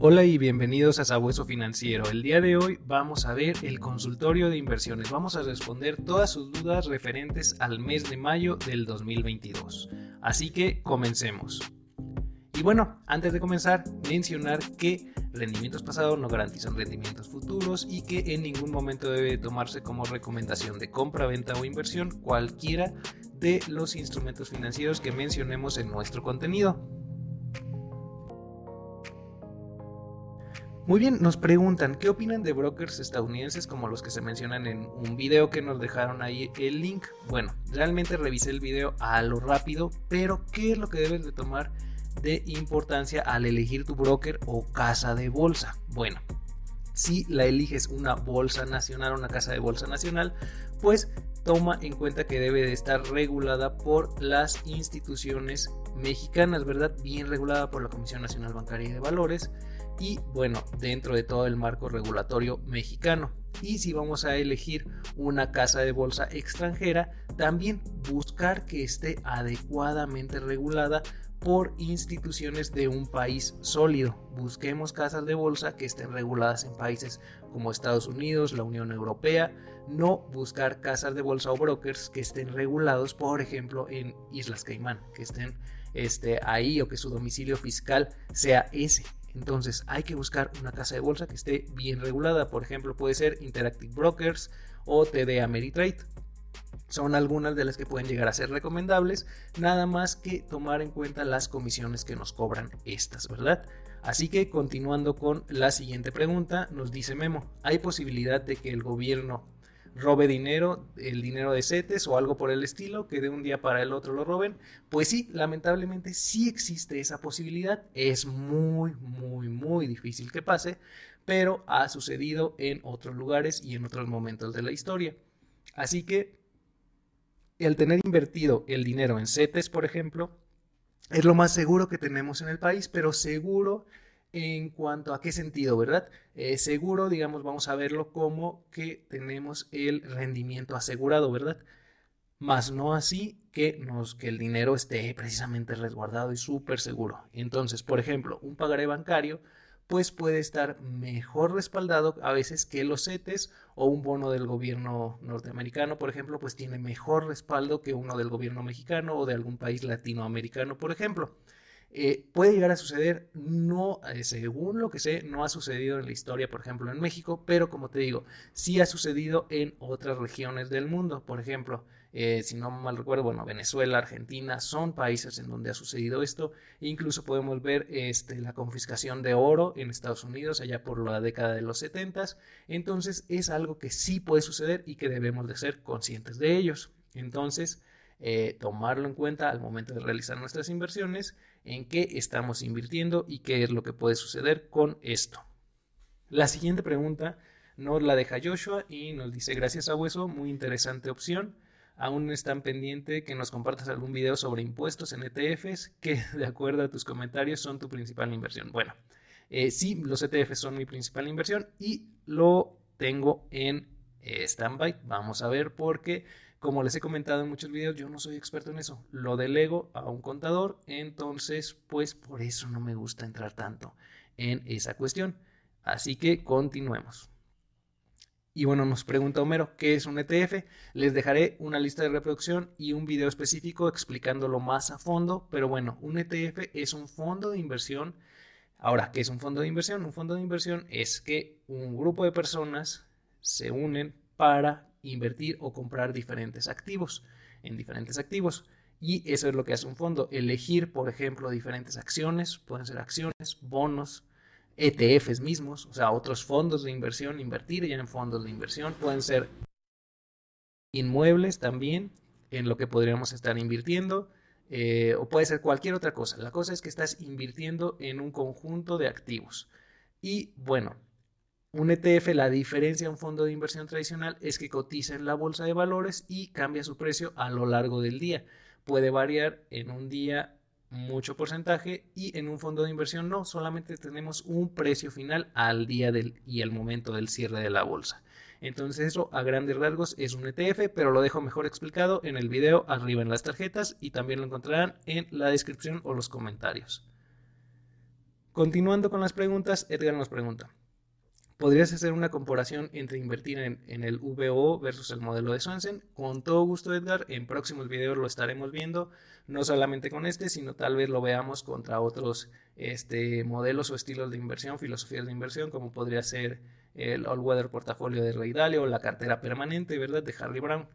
Hola y bienvenidos a Sabueso Financiero. El día de hoy vamos a ver el consultorio de inversiones. Vamos a responder todas sus dudas referentes al mes de mayo del 2022. Así que comencemos. Y bueno, antes de comenzar, mencionar que rendimientos pasados no garantizan rendimientos futuros y que en ningún momento debe tomarse como recomendación de compra, venta o inversión cualquiera de los instrumentos financieros que mencionemos en nuestro contenido. Muy bien, nos preguntan, ¿qué opinan de brokers estadounidenses como los que se mencionan en un video que nos dejaron ahí el link? Bueno, realmente revisé el video a lo rápido, pero ¿qué es lo que debes de tomar de importancia al elegir tu broker o casa de bolsa? Bueno, si la eliges una bolsa nacional, una casa de bolsa nacional, pues toma en cuenta que debe de estar regulada por las instituciones mexicanas, ¿verdad? Bien regulada por la Comisión Nacional Bancaria y de Valores y bueno, dentro de todo el marco regulatorio mexicano. Y si vamos a elegir una casa de bolsa extranjera, también buscar que esté adecuadamente regulada por instituciones de un país sólido. Busquemos casas de bolsa que estén reguladas en países como Estados Unidos, la Unión Europea, no buscar casas de bolsa o brokers que estén regulados, por ejemplo, en Islas Caimán, que estén este, ahí o que su domicilio fiscal sea ese. Entonces hay que buscar una casa de bolsa que esté bien regulada. Por ejemplo, puede ser Interactive Brokers o TD Ameritrade. Son algunas de las que pueden llegar a ser recomendables, nada más que tomar en cuenta las comisiones que nos cobran estas, ¿verdad? Así que continuando con la siguiente pregunta, nos dice Memo, ¿hay posibilidad de que el gobierno robe dinero, el dinero de CETES o algo por el estilo, que de un día para el otro lo roben, pues sí, lamentablemente sí existe esa posibilidad. Es muy, muy, muy difícil que pase, pero ha sucedido en otros lugares y en otros momentos de la historia. Así que el tener invertido el dinero en CETES, por ejemplo, es lo más seguro que tenemos en el país, pero seguro en cuanto a qué sentido, ¿verdad? Eh, seguro, digamos, vamos a verlo como que tenemos el rendimiento asegurado, ¿verdad? Más no así que, nos, que el dinero esté precisamente resguardado y súper seguro. Entonces, por ejemplo, un pagaré bancario, pues puede estar mejor respaldado a veces que los CETES o un bono del gobierno norteamericano, por ejemplo, pues tiene mejor respaldo que uno del gobierno mexicano o de algún país latinoamericano, por ejemplo. Eh, puede llegar a suceder, no, eh, según lo que sé, no ha sucedido en la historia, por ejemplo, en México, pero como te digo, sí ha sucedido en otras regiones del mundo. Por ejemplo, eh, si no mal recuerdo, bueno, Venezuela, Argentina son países en donde ha sucedido esto. incluso podemos ver este, la confiscación de oro en Estados Unidos allá por la década de los 70. Entonces es algo que sí puede suceder y que debemos de ser conscientes de ellos. Entonces, tomarlo en cuenta al momento de realizar nuestras inversiones en qué estamos invirtiendo y qué es lo que puede suceder con esto. La siguiente pregunta nos la deja Joshua y nos dice gracias a Hueso, muy interesante opción. Aún están pendiente que nos compartas algún video sobre impuestos en ETFs que de acuerdo a tus comentarios son tu principal inversión. Bueno, eh, sí, los ETFs son mi principal inversión y lo tengo en eh, standby. Vamos a ver por qué como les he comentado en muchos videos, yo no soy experto en eso. Lo delego a un contador, entonces pues por eso no me gusta entrar tanto en esa cuestión. Así que continuemos. Y bueno, nos pregunta Homero, ¿qué es un ETF? Les dejaré una lista de reproducción y un video específico explicándolo más a fondo, pero bueno, un ETF es un fondo de inversión. Ahora, ¿qué es un fondo de inversión? Un fondo de inversión es que un grupo de personas se unen para invertir o comprar diferentes activos en diferentes activos. Y eso es lo que hace un fondo. Elegir, por ejemplo, diferentes acciones, pueden ser acciones, bonos, ETFs mismos, o sea, otros fondos de inversión, invertir ya en fondos de inversión, pueden ser inmuebles también, en lo que podríamos estar invirtiendo, eh, o puede ser cualquier otra cosa. La cosa es que estás invirtiendo en un conjunto de activos. Y bueno, un ETF, la diferencia de un fondo de inversión tradicional es que cotiza en la bolsa de valores y cambia su precio a lo largo del día. Puede variar en un día mucho porcentaje y en un fondo de inversión no, solamente tenemos un precio final al día del, y el momento del cierre de la bolsa. Entonces eso a grandes rasgos es un ETF, pero lo dejo mejor explicado en el video arriba en las tarjetas y también lo encontrarán en la descripción o los comentarios. Continuando con las preguntas, Edgar nos pregunta, ¿podrías hacer una comparación entre invertir en, el VO versus el modelo de Swensen? Con todo gusto, Edgar, en próximos videos lo estaremos viendo, no solamente con este, sino tal vez lo veamos contra otros este, modelos o estilos de inversión, filosofías de inversión, como podría ser el All Weather Portafolio de Ray Dalio o la cartera permanente, ¿verdad?, de Harry Brown.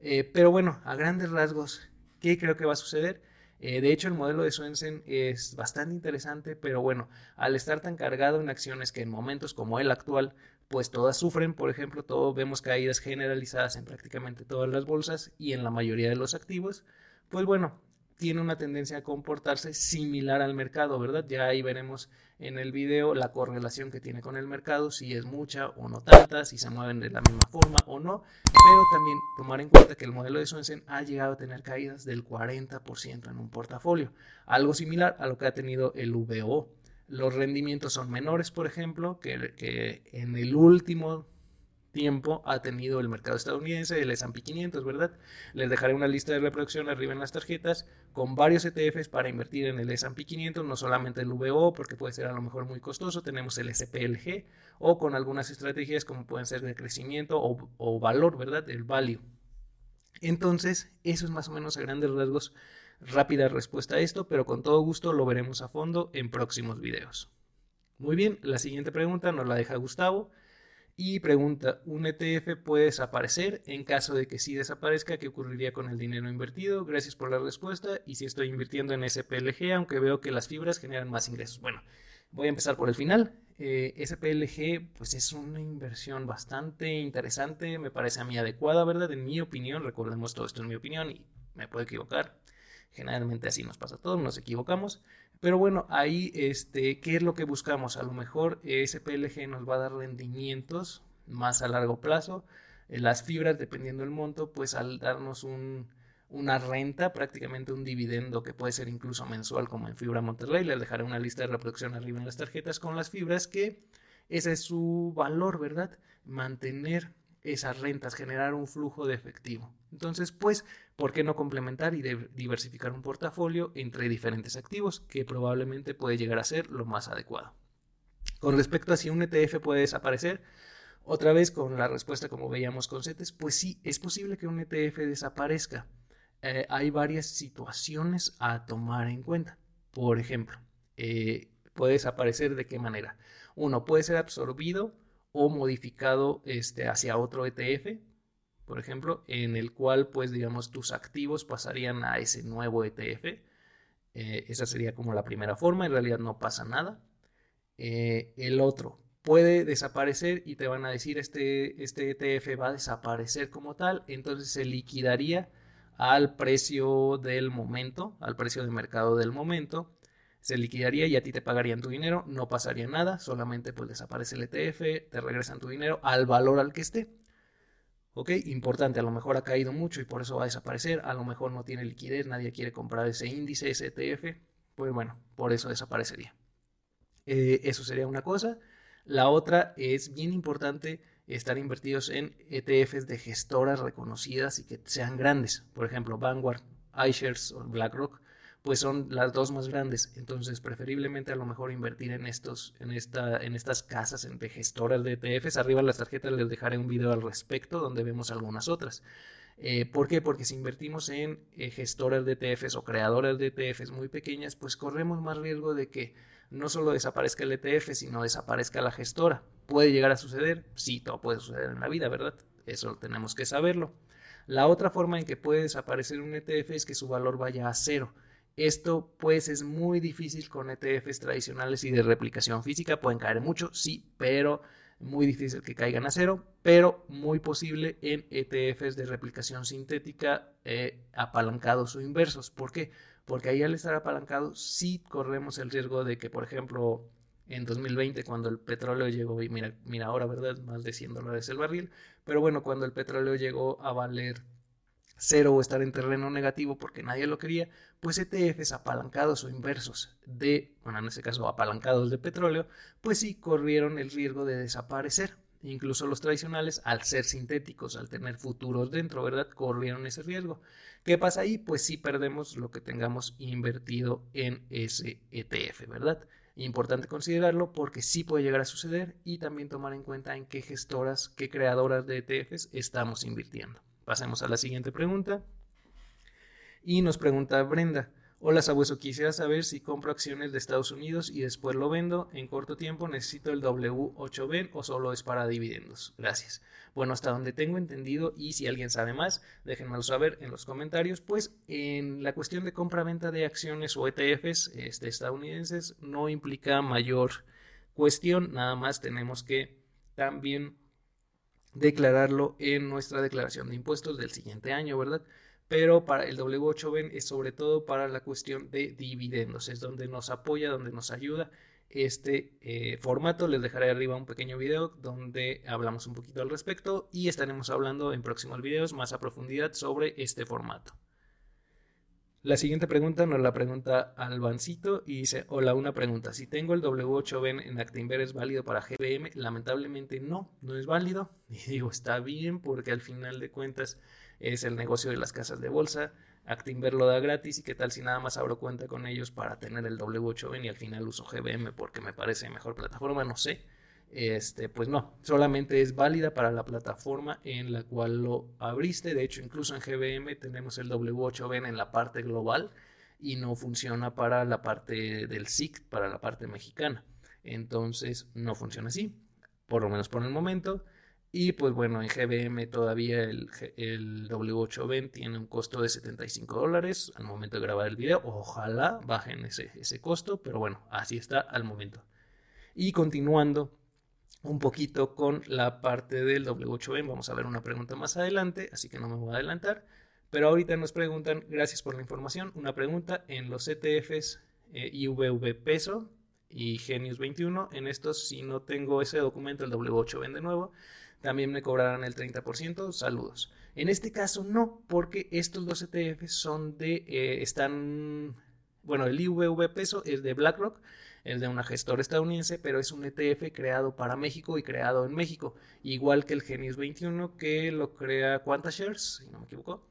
Eh, pero bueno, a grandes rasgos, ¿qué creo que va a suceder? Eh, de hecho, el modelo de Swensen es bastante interesante, pero bueno, al estar tan cargado en acciones que en momentos como el actual, pues todas sufren, por ejemplo, todos vemos caídas generalizadas en prácticamente todas las bolsas y en la mayoría de los activos, pues bueno, tiene una tendencia a comportarse similar al mercado, ¿verdad? Ya ahí veremos en el video la correlación que tiene con el mercado, si es mucha o no tanta, si se mueven de la misma forma o no, pero también tomar en cuenta que el modelo de Swensen ha llegado a tener caídas del 40% en un portafolio, algo similar a lo que ha tenido el VO. Los rendimientos son menores, por ejemplo, que, que en el último tiempo ha tenido el mercado estadounidense, el S&P 500, ¿verdad? Les dejaré una lista de reproducción arriba en las tarjetas con varios ETFs para invertir en el S&P 500, no solamente el VO, porque puede ser a lo mejor muy costoso, tenemos el SPLG o con algunas estrategias como pueden ser de crecimiento o, o valor, ¿verdad? El value. Entonces, eso es más o menos a grandes rasgos rápida respuesta a esto, pero con todo gusto lo veremos a fondo en próximos videos. Muy bien, la siguiente pregunta nos la deja Gustavo. Y pregunta, ¿un ETF puede desaparecer? En caso de que sí desaparezca, ¿qué ocurriría con el dinero invertido? Gracias por la respuesta. Y si estoy invirtiendo en SPLG, aunque veo que las fibras generan más ingresos. Bueno, voy a empezar por el final. Eh, SPLG, pues es una inversión bastante interesante, me parece a mí adecuada, ¿verdad? En mi opinión, recordemos todo esto en mi opinión y me puedo equivocar. Generalmente así nos pasa a todos, nos equivocamos. Pero bueno, ahí, este, ¿qué es lo que buscamos? A lo mejor SPLG nos va a dar rendimientos más a largo plazo. Eh, las fibras, dependiendo del monto, pues al darnos un, una renta, prácticamente un dividendo que puede ser incluso mensual como en Fibra Monterrey. Les dejaré una lista de reproducción arriba en las tarjetas con las fibras que ese es su valor, ¿verdad? Mantener esas rentas, generar un flujo de efectivo. Entonces, pues, ¿por qué no complementar y diversificar un portafolio entre diferentes activos que probablemente puede llegar a ser lo más adecuado? Con respecto a si un ETF puede desaparecer, otra vez con la respuesta como veíamos con CETES, pues sí, es posible que un ETF desaparezca. Eh, hay varias situaciones a tomar en cuenta. Por ejemplo, eh, puede desaparecer de qué manera. Uno, puede ser absorbido o modificado este, hacia otro ETF, por ejemplo, en el cual, pues, digamos, tus activos pasarían a ese nuevo ETF. Eh, esa sería como la primera forma, en realidad no pasa nada. Eh, el otro puede desaparecer y te van a decir este, este ETF va a desaparecer como tal, entonces se liquidaría al precio del momento, al precio de mercado del momento, se liquidaría y a ti te pagarían tu dinero, no pasaría nada, solamente pues desaparece el ETF, te regresan tu dinero al valor al que esté. ¿Ok? Importante, a lo mejor ha caído mucho y por eso va a desaparecer, a lo mejor no tiene liquidez, nadie quiere comprar ese índice, ese ETF, pues bueno, por eso desaparecería. Eh, eso sería una cosa. La otra es bien importante estar invertidos en ETFs de gestoras reconocidas y que sean grandes. Por ejemplo, Vanguard, iShares o BlackRock pues son las dos más grandes. Entonces, preferiblemente a lo mejor invertir en estos, en esta, en estas casas de gestoras de ETFs. Arriba en las tarjetas les dejaré un video al respecto donde vemos algunas otras. Eh, ¿Por qué? Porque si invertimos en eh, gestoras de ETFs o creadoras de ETFs muy pequeñas, pues corremos más riesgo de que no solo desaparezca el ETF, sino desaparezca la gestora. ¿Puede llegar a suceder? Sí, todo puede suceder en la vida, ¿verdad? Eso tenemos que saberlo. La otra forma en que puede desaparecer un ETF es que su valor vaya a cero. Esto pues es muy difícil con ETFs tradicionales y de replicación física. Pueden caer mucho, sí, pero muy difícil que caigan a cero, pero muy posible en ETFs de replicación sintética eh, apalancados o inversos. ¿Por qué? Porque ahí al estar apalancados sí corremos el riesgo de que, por ejemplo, en 2020 cuando el petróleo llegó, y mira, mira ahora, ¿verdad? Más de 100 dólares el barril, pero bueno, cuando el petróleo llegó a valer cero o estar en terreno negativo porque nadie lo quería, pues ETFs apalancados o inversos de, bueno, en este caso apalancados de petróleo, pues sí corrieron el riesgo de desaparecer. Incluso los tradicionales, al ser sintéticos, al tener futuros dentro, ¿verdad? Corrieron ese riesgo. ¿Qué pasa ahí? Pues sí perdemos lo que tengamos invertido en ese ETF, ¿verdad? Importante considerarlo porque sí puede llegar a suceder y también tomar en cuenta en qué gestoras, qué creadoras de ETFs estamos invirtiendo. Pasemos a la siguiente pregunta. Y nos pregunta Brenda, Hola Sabueso, quisiera saber si compro acciones de Estados Unidos y después lo vendo en corto tiempo, necesito el W8B o solo es para dividendos. Gracias. Bueno, hasta donde tengo entendido y si alguien sabe más, déjenmelo saber en los comentarios, pues en la cuestión de compra-venta de acciones o ETFs este, estadounidenses no implica mayor cuestión, nada más tenemos que también declararlo en nuestra declaración de impuestos del siguiente año, ¿verdad? pero para el W8B es sobre todo para la cuestión de dividendos, es donde nos apoya, donde nos ayuda este eh, formato. Les dejaré arriba un pequeño video donde hablamos un poquito al respecto y estaremos hablando en próximos videos más a profundidad sobre este formato. La siguiente pregunta nos la pregunta Albancito y dice, hola, una pregunta, si tengo el W8B en Actinver es válido para GBM, lamentablemente no, no es válido. Y digo, está bien porque al final de cuentas es el negocio de las casas de bolsa. Actinver lo da gratis y qué tal si nada más abro cuenta con ellos para tener el W8N y al final uso GBM porque me parece mejor plataforma, no sé. Este, pues no, solamente es válida para la plataforma en la cual lo abriste. De hecho, incluso en GBM tenemos el W8N en la parte global y no funciona para la parte del SIC, para la parte mexicana. Entonces, no funciona así, por lo menos por el momento. Y pues bueno, en GBM todavía el, W820 tiene un costo de 75 dólares al momento de grabar el video. Ojalá bajen ese, ese costo, pero bueno, así está al momento. Y continuando un poquito con la parte del W8M, vamos a ver una pregunta más adelante, así que no me voy a adelantar. Pero ahorita nos preguntan, gracias por la información, una pregunta en los ETFs eh, IVV peso y Genius 21. En estos, si no tengo ese documento, el W8 de nuevo, también me cobrarán el 30%. Saludos. En este caso no, porque estos dos ETFs son de, eh, están, bueno, el IVV peso es de BlackRock, es de una gestora estadounidense, pero es un ETF creado para México y creado en México, igual que el Genius 21 que lo crea Quantashares, si no me equivoco.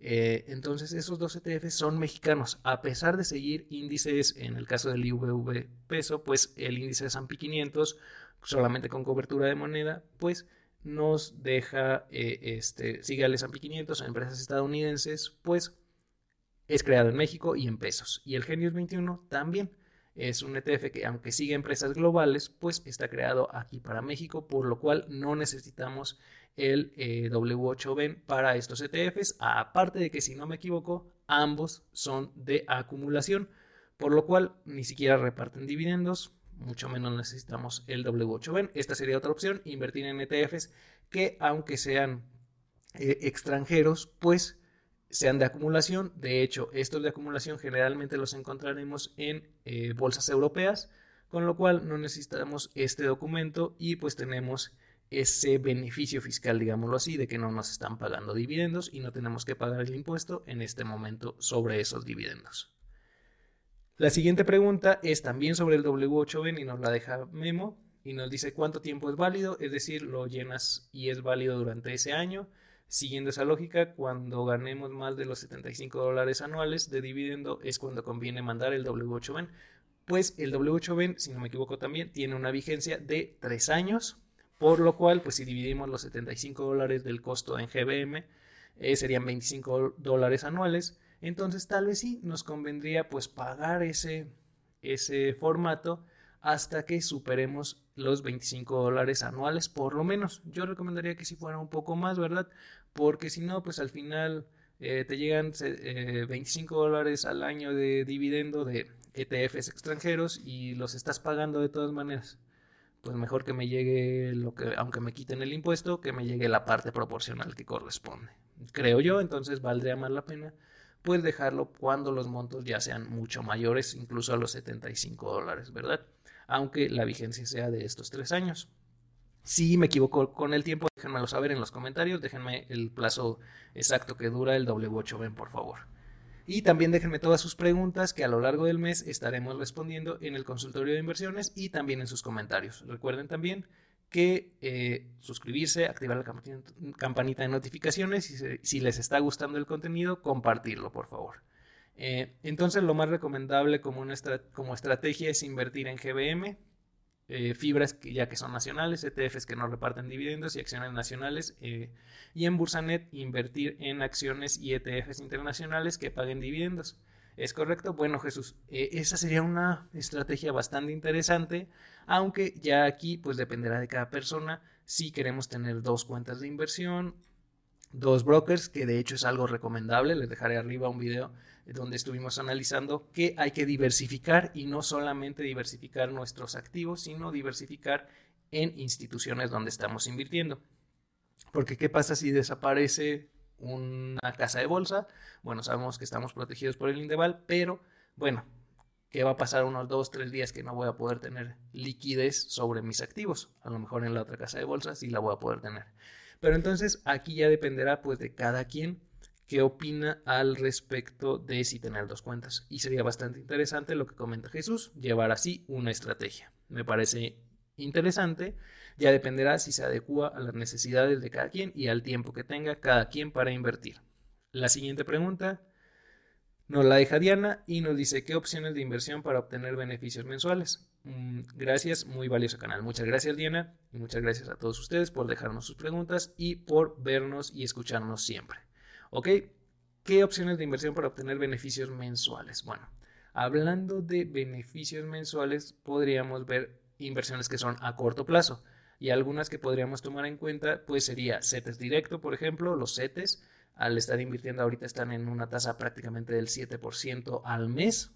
Eh, entonces esos dos ETFs son mexicanos, a pesar de seguir índices, en el caso del IVV peso, pues el índice de S&P 500 solamente con cobertura de moneda, pues nos deja, eh, este, sigue al S&P 500 en empresas estadounidenses, pues es creado en México y en pesos. Y el Genius 21 también es un ETF que aunque sigue empresas globales, pues está creado aquí para México, por lo cual no necesitamos el eh, W8B para estos ETFs, aparte de que si no me equivoco, ambos son de acumulación, por lo cual ni siquiera reparten dividendos, mucho menos necesitamos el W8B. Esta sería otra opción, invertir en ETFs que aunque sean eh, extranjeros, pues sean de acumulación. De hecho, estos de acumulación generalmente los encontraremos en eh, bolsas europeas, con lo cual no necesitamos este documento y pues tenemos ese beneficio fiscal, digámoslo así, de que no nos están pagando dividendos y no tenemos que pagar el impuesto en este momento sobre esos dividendos. La siguiente pregunta es también sobre el W8B y nos la deja Memo y nos dice cuánto tiempo es válido, es decir, lo llenas y es válido durante ese año. Siguiendo esa lógica, cuando ganemos más de los 75 dólares anuales de dividendo es cuando conviene mandar el W8B. Pues el W8B, si no me equivoco también, tiene una vigencia de 3 años, por lo cual, pues si dividimos los 75 dólares del costo en GBM, eh, serían 25 dólares anuales entonces tal vez sí nos convendría pues pagar ese, ese formato hasta que superemos los 25 dólares anuales por lo menos. Yo recomendaría que si fuera un poco más, ¿verdad? Porque si no, pues al final eh, te llegan 25 eh, dólares al año de dividendo de ETFs extranjeros y los estás pagando de todas maneras. Pues mejor que me llegue lo que, aunque me quiten el impuesto, que me llegue la parte proporcional que corresponde. Creo yo, entonces valdría más la pena puedes dejarlo cuando los montos ya sean mucho mayores, incluso a los 75 dólares, ¿verdad? Aunque la vigencia sea de estos tres años. Si me equivoco con el tiempo, déjenmelo saber en los comentarios, déjenme el plazo exacto que dura el W8B, por favor. Y también déjenme todas sus preguntas que a lo largo del mes estaremos respondiendo en el consultorio de inversiones y también en sus comentarios. Recuerden también que eh, suscribirse, activar la campanita de notificaciones y si les está gustando el contenido, compartirlo, por favor. Eh, entonces lo más recomendable como, como estrategia es invertir en GBM, eh, fibras que ya que son nacionales, ETFs que no reparten dividendos y acciones nacionales, eh, y en Bursanet invertir en acciones y ETFs internacionales que paguen dividendos. ¿Es correcto? Bueno, Jesús, esa sería una estrategia bastante interesante, aunque ya aquí pues dependerá de cada persona si queremos tener dos cuentas de inversión, dos brokers, que de hecho es algo recomendable, les dejaré arriba un video donde estuvimos analizando que hay que diversificar y no solamente diversificar nuestros activos, sino diversificar en instituciones donde estamos invirtiendo. Porque ¿qué pasa si desaparece una casa de bolsa? Bueno, sabemos que estamos protegidos por el Indeval, pero bueno, ¿qué va a pasar unos dos, tres días que no voy a poder tener liquidez sobre mis activos? A lo mejor en la otra casa de bolsa sí la voy a poder tener. Pero entonces aquí ya dependerá pues de cada quien qué opina al respecto de si tener dos cuentas. Y sería bastante interesante lo que comenta Jesús, llevar así una estrategia. Me parece interesante, ya dependerá si se adecua a las necesidades de cada quien y al tiempo que tenga cada quien para invertir. La siguiente pregunta nos la deja Diana y nos dice qué opciones de inversión para obtener beneficios mensuales. Mm, gracias, muy valioso canal. Muchas gracias Diana y muchas gracias a todos ustedes por dejarnos sus preguntas y por vernos y escucharnos siempre. ¿Ok? ¿Qué opciones de inversión para obtener beneficios mensuales? Bueno, hablando de beneficios mensuales, podríamos ver inversiones que son a corto plazo y algunas que podríamos tomar en cuenta, pues sería CETES directo, por ejemplo, los CETES al estar invirtiendo ahorita están en una tasa prácticamente del 7% al mes.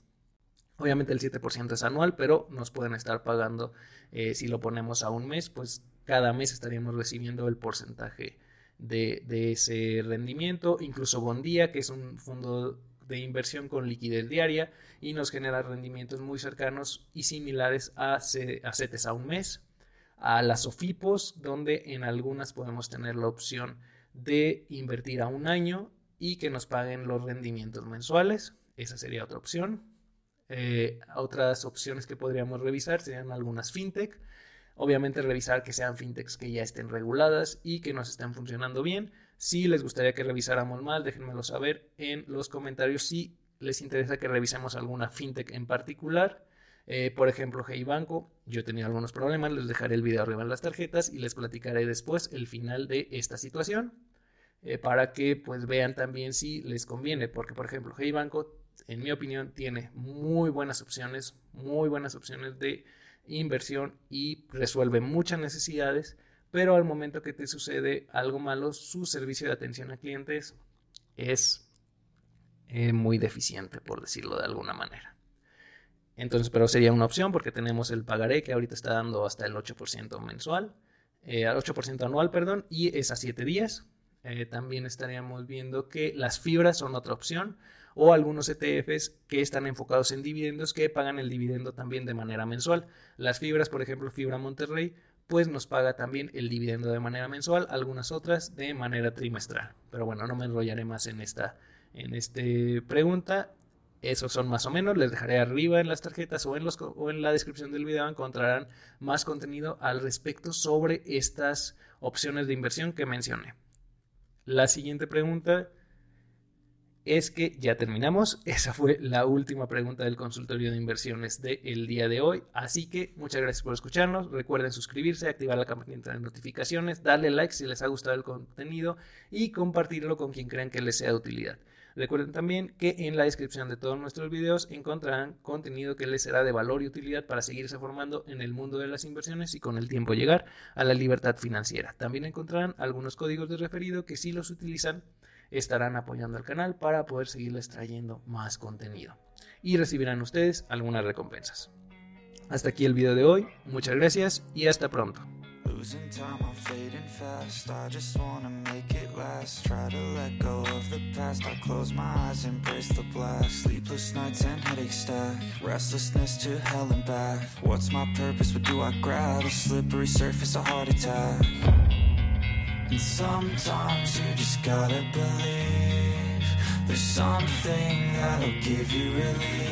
Obviamente el 7% es anual, pero nos pueden estar pagando, eh, si lo ponemos a un mes, pues cada mes estaríamos recibiendo el porcentaje de, ese rendimiento, incluso Bondía, que es un fondo de inversión con liquidez diaria y nos genera rendimientos muy cercanos y similares a, a CETES a un mes, a las OFIPOS, donde en algunas podemos tener la opción de invertir a un año y que nos paguen los rendimientos mensuales. Esa sería otra opción. Eh, otras opciones que podríamos revisar serían algunas fintech Obviamente revisar que sean fintechs que ya estén reguladas y que nos estén funcionando bien. Si les gustaría que revisáramos más, déjenmelo saber en los comentarios si les interesa que revisemos alguna fintech en particular. Eh, por ejemplo, Hey Banco, yo tenido algunos problemas, les dejaré el video arriba en las tarjetas y les platicaré después el final de esta situación eh, para que pues vean también si les conviene, porque por ejemplo, Hey Banco, en mi opinión, tiene muy buenas opciones, muy buenas opciones de inversión y resuelve muchas necesidades, pero al momento que te sucede algo malo, su servicio de atención a clientes es eh, muy deficiente, por decirlo de alguna manera. Entonces, pero sería una opción porque tenemos el pagaré que ahorita está dando hasta el 8% mensual, eh, al 8% anual, perdón, y es a 7 días. Eh, también estaríamos viendo que las fibras son otra opción o algunos ETFs que están enfocados en dividendos que pagan el dividendo también de manera mensual. Las fibras, por ejemplo, Fibra Monterrey, pues nos paga también el dividendo de manera mensual, algunas otras de manera trimestral. Pero bueno, no me enrollaré más en esta en este pregunta. Esos son más o menos, les dejaré arriba en las tarjetas o en, la descripción del video encontrarán más contenido al respecto sobre estas opciones de inversión que mencioné. La siguiente pregunta es que ya terminamos. Esa fue la última pregunta del consultorio de inversiones del día de hoy. Así que muchas gracias por escucharnos. Recuerden suscribirse, activar la campanita de notificaciones, darle like si les ha gustado el contenido y compartirlo con quien crean que les sea de utilidad. Recuerden también que en la descripción de todos nuestros videos encontrarán contenido que les será de valor y utilidad para seguirse formando en el mundo de las inversiones y con el tiempo llegar a la libertad financiera. También encontrarán algunos códigos de referido que si los utilizan estarán apoyando al canal para poder seguirles trayendo más contenido. Y recibirán ustedes algunas recompensas. Hasta aquí el video de hoy, muchas gracias y hasta pronto. Losing time, I'm fading fast. I just wanna make it last. Try to let go of the past. I close my eyes, embrace the blast. Sleepless nights and headaches stack. Restlessness to hell and back. What's my purpose? What do I grab? A slippery surface, a heart attack. And sometimes you just gotta believe There's something that'll give you relief